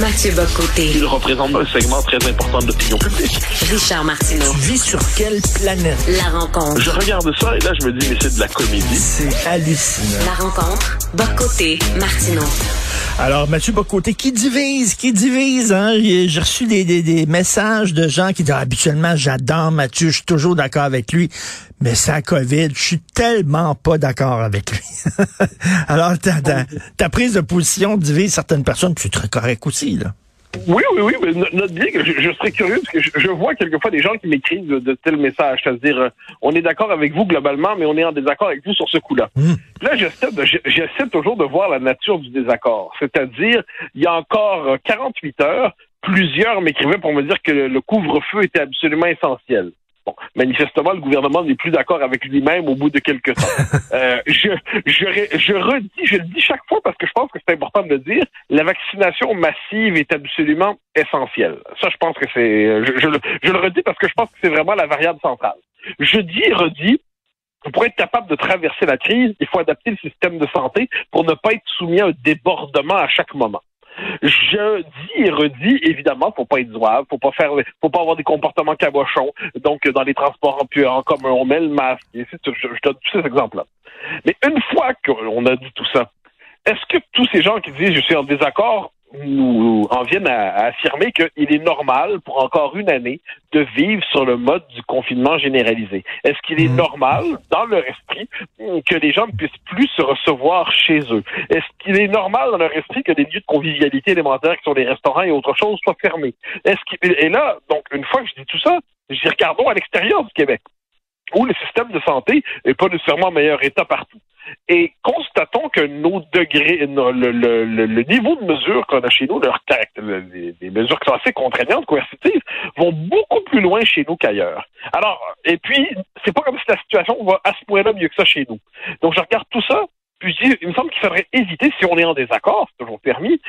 Mathieu Bocoté. Il représente un segment très important de l'opinion publique. Richard Martineau. Tu vis sur quelle planète? La rencontre. Je regarde ça et là, je me dis, mais c'est de la comédie. C'est hallucinant. La rencontre. Bocoté. Martineau. Alors, Mathieu Bocoté, qui divise, qui divise, hein? J'ai reçu des, des, des, messages de gens qui disent, habituellement, j'adore Mathieu, je suis toujours d'accord avec lui. Mais ça COVID, je suis tellement pas d'accord avec lui. Alors, ta, ta, ta, prise de position divise certaines personnes, puis c'est très correct aussi, là. Oui, oui, oui, mais notre bien, je, je, serais curieux parce que je, je, vois quelquefois des gens qui m'écrivent de, de tels messages, c'est-à-dire euh, on est d'accord avec vous globalement, mais on est en désaccord avec vous sur ce coup-là. Mmh. Là, j'essaie toujours de voir la nature du désaccord, c'est-à-dire il y a encore 48 heures, plusieurs m'écrivaient pour me dire que le couvre-feu était absolument essentiel. Bon, manifestement, le gouvernement n'est plus d'accord avec lui-même au bout de quelques temps. euh, je, je, je redis, je le dis chaque fois parce que je pense que c'est important de le dire, la vaccination massive est absolument essentielle. Ça, je pense que c'est... Je, je, je le redis parce que je pense que c'est vraiment la variable centrale. Je dis et redis, pour être capable de traverser la crise, il faut adapter le système de santé pour ne pas être soumis à un débordement à chaque moment. Je dis et redis, évidemment, faut pas être zouave, faut pas faire, faut pas avoir des comportements cabochons. Donc, dans les transports en, en commun, on met le masque. Et je, je donne tous ces exemples-là. Mais une fois qu'on a dit tout ça, est-ce que tous ces gens qui disent je suis en désaccord nous en viennent à, affirmer qu'il est normal pour encore une année de vivre sur le mode du confinement généralisé. Est-ce qu'il est mmh. normal, dans leur esprit, que les gens ne puissent plus se recevoir chez eux? Est-ce qu'il est normal dans leur esprit que des lieux de convivialité élémentaire, qui sont les restaurants et autre chose, soient fermés? Est-ce et là, donc, une fois que je dis tout ça, dis regardons à l'extérieur du Québec où le système de santé n'est pas nécessairement en meilleur état partout. Et constatons que nos degrés, le, niveau de mesure qu'on a chez nous, leur les, les mesures qui sont assez contraignantes, coercitives, vont beaucoup plus loin chez nous qu'ailleurs. Alors, et puis, c'est pas comme si la situation va à ce point-là mieux que ça chez nous. Donc, je regarde tout ça, il me semble qu'il faudrait éviter, si on est en désaccord, c'est toujours permis,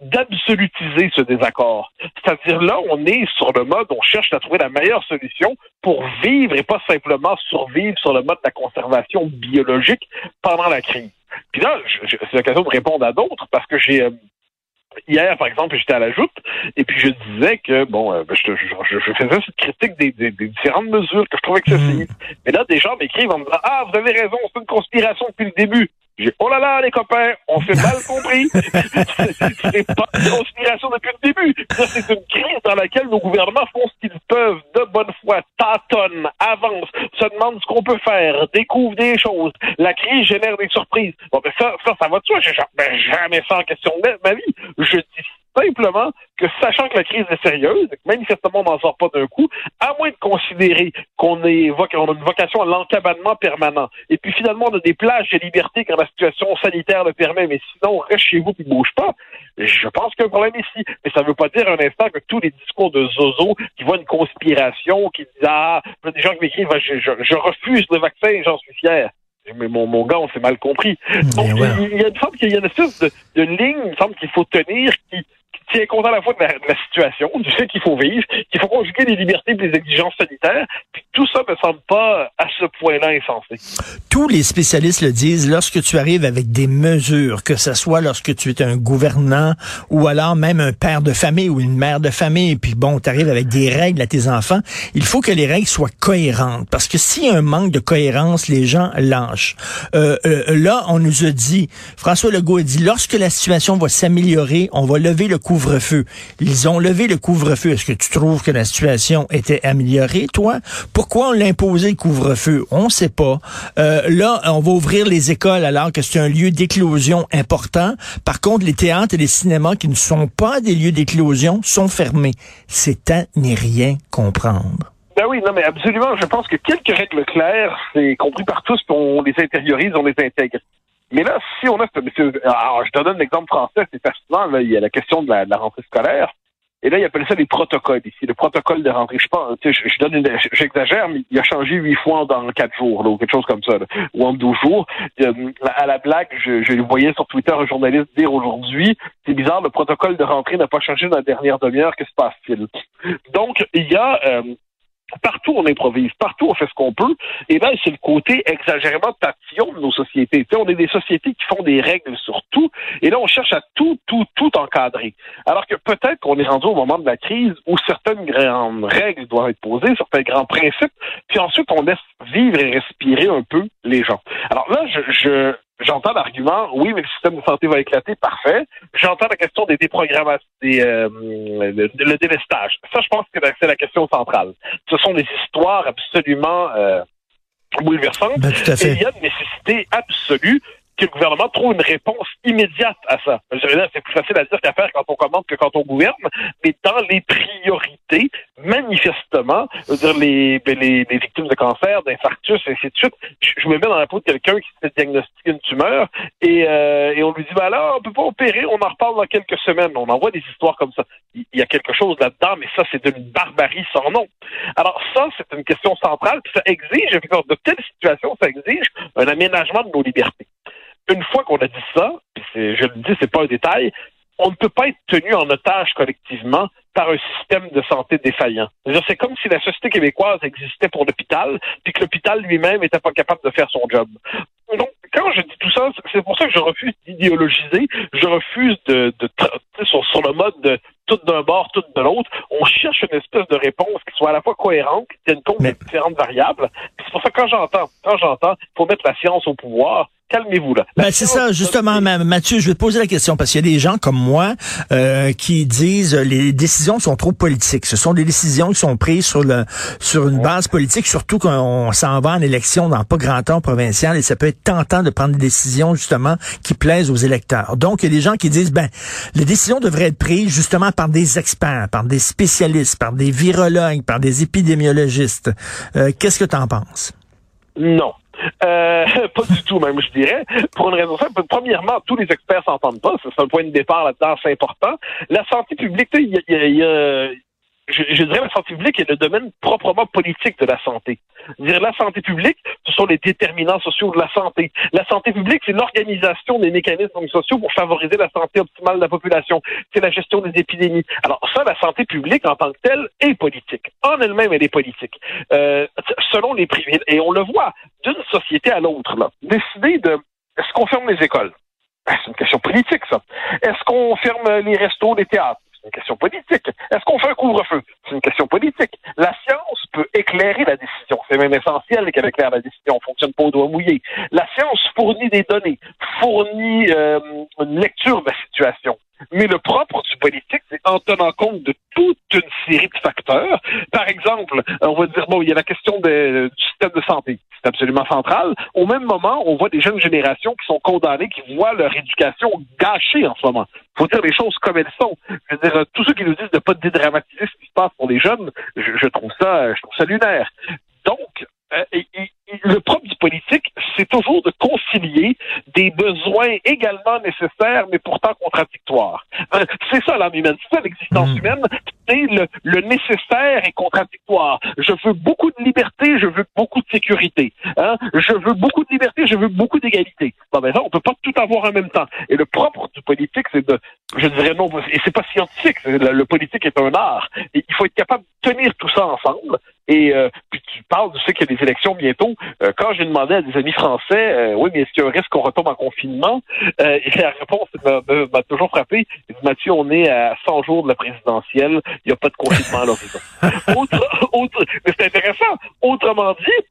d'absolutiser ce désaccord. C'est-à-dire là, on est sur le mode, on cherche à trouver la meilleure solution pour vivre et pas simplement survivre sur le mode de la conservation biologique pendant la crise. Puis là, c'est l'occasion de répondre à d'autres parce que j'ai euh, Hier, par exemple, j'étais à la joute et puis je disais que, bon, euh, je, je, je, faisais cette critique des, des, des, différentes mesures que je trouvais excessives. Mmh. Mais là, des gens m'écrivent en me disant Ah, vous avez raison, c'est une conspiration depuis le début. J'ai oh là là, les copains, on s'est mal compris. c'est pas une conspiration depuis le début. c'est une crise dans laquelle nos gouvernements font ce qu'ils peuvent de bonne foi, tâtonnent, avancent, se demandent ce qu'on peut faire, découvrent des choses. La crise génère des surprises. Bon, ben ça, ça, ça va de soi. J'ai ben, jamais ça en question de ma vie. Je dis simplement que sachant que la crise est sérieuse, manifestement on n'en sort pas d'un coup, à moins de considérer qu'on est on a une vocation à l'encabanement permanent, et puis finalement on a des plages de liberté quand la situation sanitaire le permet, mais sinon reste chez vous et bouge pas, je pense qu'il y a un problème ici. Mais ça ne veut pas dire un instant que tous les discours de Zozo qui voient une conspiration, qui disent Ah, il y a des gens qui m'écrivent je, je, je refuse le vaccin et j'en suis fier. Mais mon, mon gars, on s'est mal compris. Donc, il, y a une forme qu'il y a une espèce de, de ligne, il me semble qu'il faut tenir qui, tient compte à la fois de la, de situation, du fait qu'il faut vivre, qu'il faut conjuguer les libertés et les exigences sanitaires, puis tout ça me semble pas à ce point-là insensé. Tous les spécialistes le disent, lorsque tu arrives avec des mesures, que ce soit lorsque tu es un gouvernant ou alors même un père de famille ou une mère de famille, puis bon, tu arrives avec des règles à tes enfants, il faut que les règles soient cohérentes, parce que s'il y a un manque de cohérence, les gens lâchent. Euh, euh, là, on nous a dit, François Legault a dit, lorsque la situation va s'améliorer, on va lever le Ils ont levé le couvre-feu. Est-ce que tu trouves que la situation était améliorée, toi? Pourquoi on l'a imposé le couvre-feu? On ne sait pas. Euh, là, on va ouvrir les écoles alors que c'est un lieu d'éclosion important. Par contre, les théâtres et les cinémas qui ne sont pas des lieux d'éclosion sont fermés. C'est à n'y rien comprendre. Ben oui, non, mais absolument. Je pense que quelques règles claires, c'est compris par tous, on les intériorise, on les intègre. Mais là, si on a... Alors, je te donne un exemple français, c'est fascinant. Là, il y a la question de la, rentrée scolaire. Et là, il appelle ça les protocoles ici, le protocole de rentrée. Je pense, je, je donne j'exagère, mais il a changé huit fois dans quatre jours, là, ou quelque chose comme ça, là, ou en douze jours. Euh, à la blague, je, je voyais sur Twitter un journaliste dire aujourd'hui, c'est bizarre, le protocole de rentrée n'a pas changé dans la dernière demi-heure, que se passe-t-il? Donc, il y a euh, Partout, on improvise. Partout, on fait ce qu'on peut. Et là, c'est le côté exagérément tatillon de nos sociétés. on est des sociétés qui font des règles sur tout. Et là, on cherche à tout, tout, tout encadrer. Alors que peut-être qu'on est rendu au moment de la crise où certaines grandes règles doivent être posées, certains grands principes. Puis ensuite, on laisse vivre et respirer un peu les gens. Alors là, je, je J'entends l'argument, oui, mais le système de santé va éclater, parfait. J'entends la question des déprogrammations, des, euh, le, délestage. Ça, je pense que c'est la question centrale. Ce sont des histoires absolument euh, bouleversantes. Ben, tout à fait. Et il y a une nécessité absolue que le gouvernement trouve une réponse immédiate à ça. C'est plus facile à dire qu'à faire quand on commande que quand on gouverne, mais dans les priorités, manifestement, dire les, ben, les, les, victimes de cancer, d'infarctus, et ainsi de suite, je, me mets dans la peau de quelqu'un qui s'est diagnostiqué une tumeur et, euh, et on lui dit, ben là, on peut pas opérer, on en reparle dans quelques semaines. On envoie des histoires comme ça. Il y a quelque chose là-dedans, mais ça, c'est d'une barbarie sans nom. Alors ça, c'est une question centrale, puis ça exige, de telles situations, ça exige un aménagement de nos libertés une fois qu'on a dit ça, je le dis, c'est pas un détail, on ne peut pas être tenu en otage collectivement par un système de santé défaillant. C'est comme si la société québécoise existait pour l'hôpital, puis que l'hôpital lui-même n'était pas capable de faire son job. Donc, quand je dis tout ça, c'est pour ça que je refuse d'idéologiser, je refuse de, de sur, sur, le mode de tout d'un bord, tout de l'autre. On cherche une espèce de réponse qui soit à la fois cohérente, qui tienne compte des différentes variables. C'est pour ça que quand j'entends, quand j'entends, faut mettre la science au pouvoir, calmez-vous là. Ben, c'est ça, justement, Mathieu, je vais te poser la question parce qu'il y a des gens comme moi euh, qui disent euh, les décisions sont trop politiques. Ce sont des décisions qui sont prises sur le sur une base politique, surtout quand on s'en va en élection dans pas grand temps provincial et ça peut être tentant de prendre des décisions justement qui plaisent aux électeurs. Donc, il y a des gens qui disent ben les décisions devraient être prises justement par des experts, par des spécialistes, par des virologues, par des épidémiologistes. Euh, qu'est-ce que tu en penses? Non. Euh, pas du tout, même, je dirais. Pour une raison simple. Premièrement, tous les experts s'entendent pas. C'est un point de départ là-dedans, c'est important. La santé publique, il y a, je, je, dirais la santé publique est le domaine proprement politique de la santé. Dire la santé publique, ce sont les déterminants sociaux de la santé. La santé publique, c'est l'organisation des mécanismes sociaux pour favoriser la santé optimale de la population. C'est la gestion des épidémies. Alors ça, la santé publique en tant que telle est politique. En elle-même, elle est politique. Euh, selon les privés. Et on le voit d'une société à l'autre. Décider de est-ce qu'on ferme les écoles? Ben, c'est une question politique, ça. Est-ce qu'on ferme les restos, les théâtres? C'est une question politique. Est-ce qu'on fait un couvre-feu? C'est une question politique. La science peut éclairer la décision. C'est même essentiel qu'elle éclaire la décision. On fonctionne pas au doigt mouillé. La science fournit des données, fournit euh, une lecture de la situation. Mais le propre du politique, c'est en tenant compte de toute une série de facteurs. Par exemple, on va dire, bon, il y a la question du système de santé. C'est absolument central. Au même moment, on voit des jeunes générations qui sont condamnées, qui voient leur éducation gâchée en ce moment. Il faut dire les choses comme elles sont. Je veux dire, tous ceux qui nous disent de ne pas dédramatiser ce qui se passe pour les jeunes, je, trouve ça, je trouve ça lunaire. Donc, euh, le propre du politique, c'est toujours de concilier des besoins également nécessaires, mais pourtant contradictoires. Euh, c'est ça l'âme humaine, c'est ça l'existence hmm. humaine, c'est le, nécessaire et contradictoire. Je veux beaucoup de liberté, je veux beaucoup de sécurité. Hein? Je veux beaucoup de liberté, je veux beaucoup d'égalité. Bon, ben ça, on peut pas tout avoir en même temps. Et le propre du politique, c'est de, je dirais non, et c'est pas scientifique, le, politique est un art. il faut être capable de tenir tout ça ensemble. Et euh, puis tu parles du fait qu'il y a des élections bientôt. Euh, quand j'ai demandé à des amis français, euh, oui, mais est-ce qu'il y a un risque qu'on retombe en confinement? Euh, et la réponse m'a toujours frappé. Il dit, Mathieu, on est à 100 jours de la présidentielle, il n'y a pas de confinement à l'horizon. autre, autre, mais c'est intéressant. Autrement dit,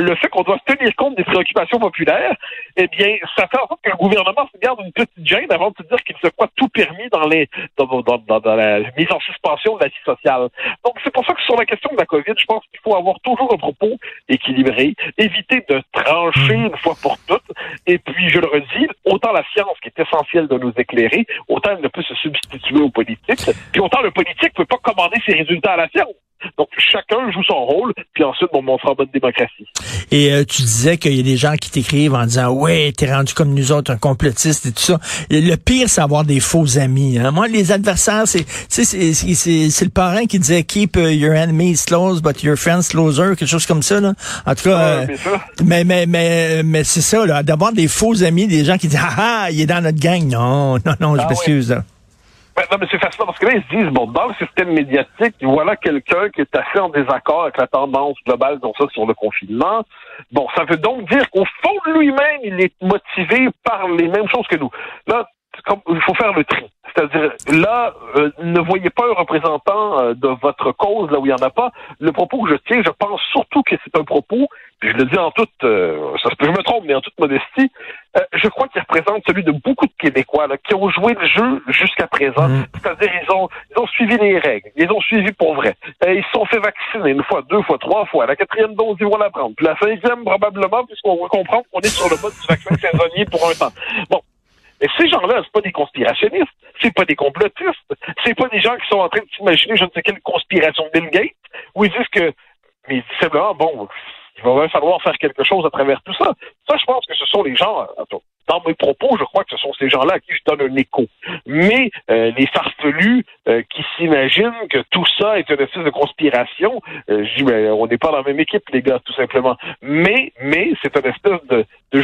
le fait qu'on doit tenir compte des préoccupations populaires, eh bien, ça fait en sorte qu'un gouvernement se garde une petite gêne avant de se dire qu'il se croit tout permis dans les dans, dans, dans, la mise en suspension de la vie sociale. Donc, c'est pour ça que sur la question de la COVID, je pense qu'il faut avoir toujours un propos équilibré, éviter de trancher une fois pour toutes, et puis, je le redis, autant la science qui est essentielle de nous éclairer, autant elle ne peut se substituer aux politiques, puis autant le politique ne peut pas commander ses résultats à la science. Donc, chacun joue son rôle, puis ensuite, on montre en bonne démocratie. Et euh, tu disais qu'il y a des gens qui t'écrivent en disant, ouais, t'es rendu comme nous autres, un complotiste et tout ça. Et le pire, c'est avoir des faux amis. Hein. Moi, les adversaires, c'est c'est le parrain qui disait, keep uh, your enemies close, but your friends closer, quelque chose comme ça. Là. En tout cas, euh, mais, mais, mais, mais c'est ça, là, d'avoir des faux amis, des gens qui disent, ah, ah il est dans notre gang. Non, non, non, je ah m'excuse. Ben, non, mais c'est fascinant parce que là, ils se disent, bon, dans le système médiatique, voilà quelqu'un qui est assez en désaccord avec la tendance globale, ça, sur le confinement. Bon, ça veut donc dire qu'au fond de lui-même, il est motivé par les mêmes choses que nous. Là, il faut faire le tri. C'est-à-dire, là, euh, ne voyez pas un représentant euh, de votre cause là où il n'y en a pas. Le propos que je tiens, je pense surtout que c'est un propos, puis je le dis en toute, euh, ça je me trompe, mais en toute modestie, je crois qu'il représente celui de beaucoup de Québécois là, qui ont joué le jeu jusqu'à présent. Mm. C'est-à-dire, ils ont, ils ont suivi les règles, ils ont suivi pour vrai. ils se sont fait vacciner une fois, deux fois, trois fois. La quatrième dose, ils vont la prendre. Puis la cinquième, probablement, puisqu'on va comprendre qu'on est sur le mode du vaccin saisonnier pour un temps. Bon, et ces gens-là, c'est pas des conspirationnistes, c'est pas des complotistes, c'est pas des gens qui sont en train de s'imaginer je ne sais quelle conspiration de Bill Gates, où ils disent que, mais simplement, bon, il va falloir faire quelque chose à travers tout ça. Ça, je pense que ce sont les gens, dans mes propos, je crois que ce sont ces gens-là à qui je donne un écho. Mais euh, les farfelus euh, qui s'imaginent que tout ça est une espèce de conspiration, euh, je dis, mais on n'est pas dans la même équipe, les gars, tout simplement. Mais, mais c'est une espèce de, de,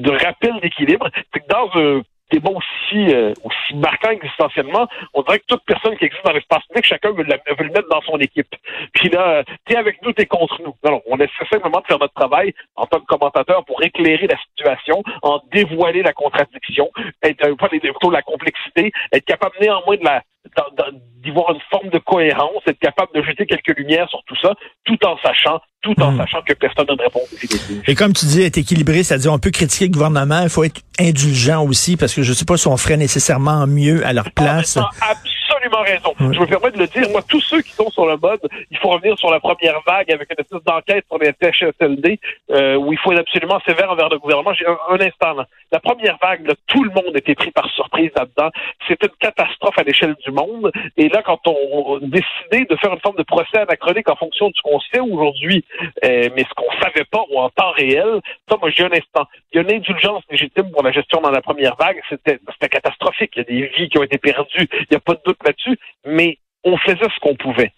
de rappel d'équilibre. C'est que dans un débat aussi, euh, aussi marquant existentiellement, on dirait que toute personne qui existe dans l'espace public, chacun veut, le mettre dans son équipe. Puis là, t'es avec nous, t'es contre nous. Non, non, on essaie simplement de faire notre travail en tant que commentateur pour éclairer la situation, en dévoiler la contradiction, être, euh, la complexité, être capable néanmoins de la d'y voir une forme de cohérence, être capable de jeter quelques lumières sur tout ça, tout en sachant, tout en hmm. sachant que personne n'a de réponse Et comme tu dis, être équilibré, c'est-à-dire on peut critiquer le gouvernement, il faut être indulgent aussi, parce que je ne sais pas si on ferait nécessairement mieux à leur ah, place absolument raison. Je me permets de le dire. Moi, tous ceux qui sont sur le mode, il faut revenir sur la première vague avec une espèce d'enquête sur les THSLD euh, où il faut être absolument sévère envers le gouvernement. J'ai un, instant. Là. La première vague, là, tout le monde était pris par surprise là-dedans. C'était une catastrophe à l'échelle du monde. Et là, quand on, décidait de faire une forme de procès anachronique en fonction de ce qu'on sait aujourd'hui, euh, mais ce qu'on savait pas ou en temps réel, ça, moi, j'ai un instant. Il y a une indulgence légitime pour la gestion dans la première vague. C'était catastrophique. Il y a des vies qui ont été perdues. Il n'y a pas de doute là-dessus, mais on faisait ce qu'on pouvait.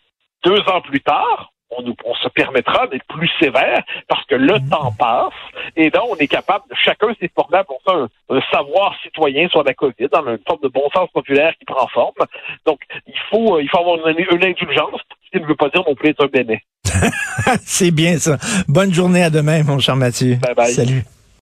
Deux ans plus tard, on, on se permettra d'être plus sévère parce que le temps passe et là, on est capable, de chacun s'est formé pour ça un, savoir citoyen sur la COVID, dans une forme de bon sens populaire qui prend forme. Donc, il faut, il faut avoir une, une indulgence, ce qui ne veut pas dire non plus être un bénet. C'est bien ça. Bonne journée à demain, mon cher Mathieu. Bye bye. Salut.